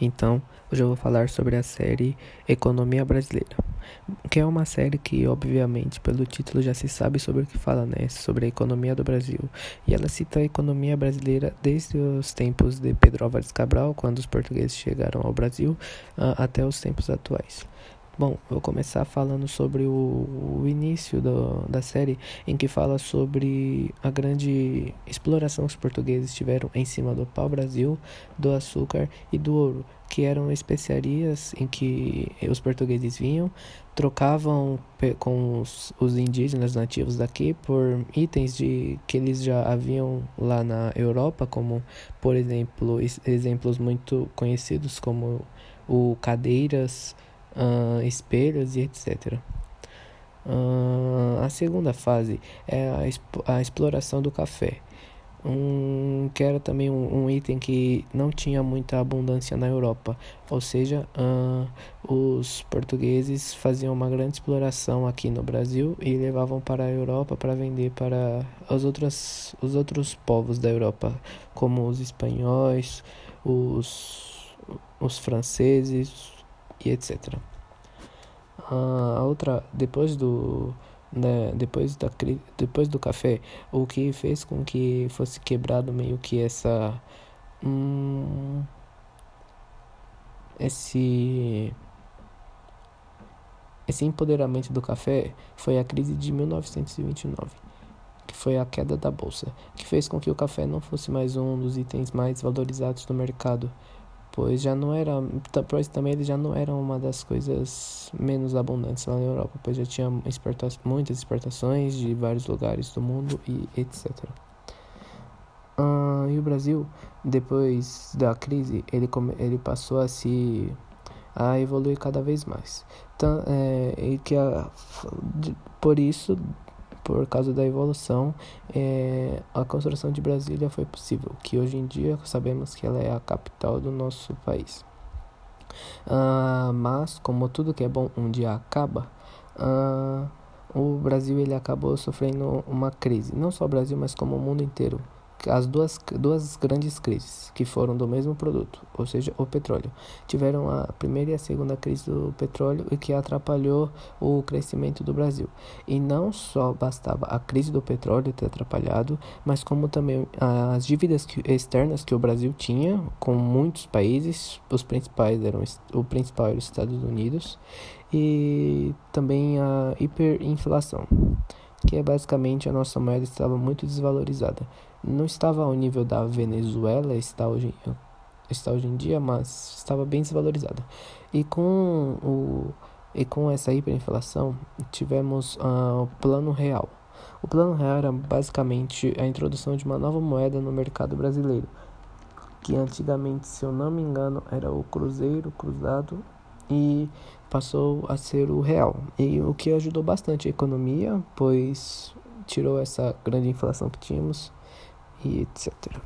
Então, hoje eu vou falar sobre a série Economia Brasileira, que é uma série que, obviamente, pelo título já se sabe sobre o que fala, né? Sobre a economia do Brasil. E ela cita a economia brasileira desde os tempos de Pedro Álvares Cabral, quando os portugueses chegaram ao Brasil, uh, até os tempos atuais. Bom, vou começar falando sobre o, o início do, da série, em que fala sobre a grande exploração que os portugueses tiveram em cima do pau-brasil, do açúcar e do ouro, que eram especiarias em que os portugueses vinham, trocavam com os, os indígenas nativos daqui por itens de que eles já haviam lá na Europa, como, por exemplo, exemplos muito conhecidos como o cadeiras, uh, espelhos e etc. Uh, a segunda fase é a, a exploração do café, um, que era também um, um, item que não tinha muita abundância na Europa, ou seja, uh, os portugueses faziam uma grande exploração aqui no Brasil e levavam para a Europa para vender para as outras, os outros povos da Europa, como os espanhóis, os, os franceses, e etc. A outra, depois do, né, depois da depois do café, o que fez com que fosse quebrado meio que essa hum, esse esse empoderamento do café foi a crise de 1929, que foi a queda da bolsa, que fez com que o café não fosse mais um dos itens mais valorizados do mercado pois já não era, pois também eles já não eram uma das coisas menos abundantes lá na Europa, pois já tinha muitas exportações de vários lugares do mundo e etc. Uh, e o Brasil, depois da crise, ele, ele passou a se a evoluir cada vez mais. Então, é, e que a, por isso por causa da evolução, é, a construção de Brasília foi possível, que hoje em dia sabemos que ela é a capital do nosso país. Uh, mas, como tudo que é bom um dia acaba, uh, o Brasil ele acabou sofrendo uma crise. Não só o Brasil, mas como o mundo inteiro as duas, duas grandes crises que foram do mesmo produto, ou seja, o petróleo. Tiveram a primeira e a segunda crise do petróleo e que atrapalhou o crescimento do Brasil. E não só bastava a crise do petróleo ter atrapalhado, mas como também as dívidas que, externas que o Brasil tinha com muitos países, os principais eram o principal era os Estados Unidos e também a hiperinflação que é basicamente a nossa moeda estava muito desvalorizada. Não estava ao nível da Venezuela, está hoje, está hoje em dia, mas estava bem desvalorizada. E com, o, e com essa hiperinflação, tivemos uh, o Plano Real. O Plano Real era basicamente a introdução de uma nova moeda no mercado brasileiro, que antigamente, se eu não me engano, era o Cruzeiro Cruzado e passou a ser o real. E o que ajudou bastante a economia, pois tirou essa grande inflação que tínhamos etc.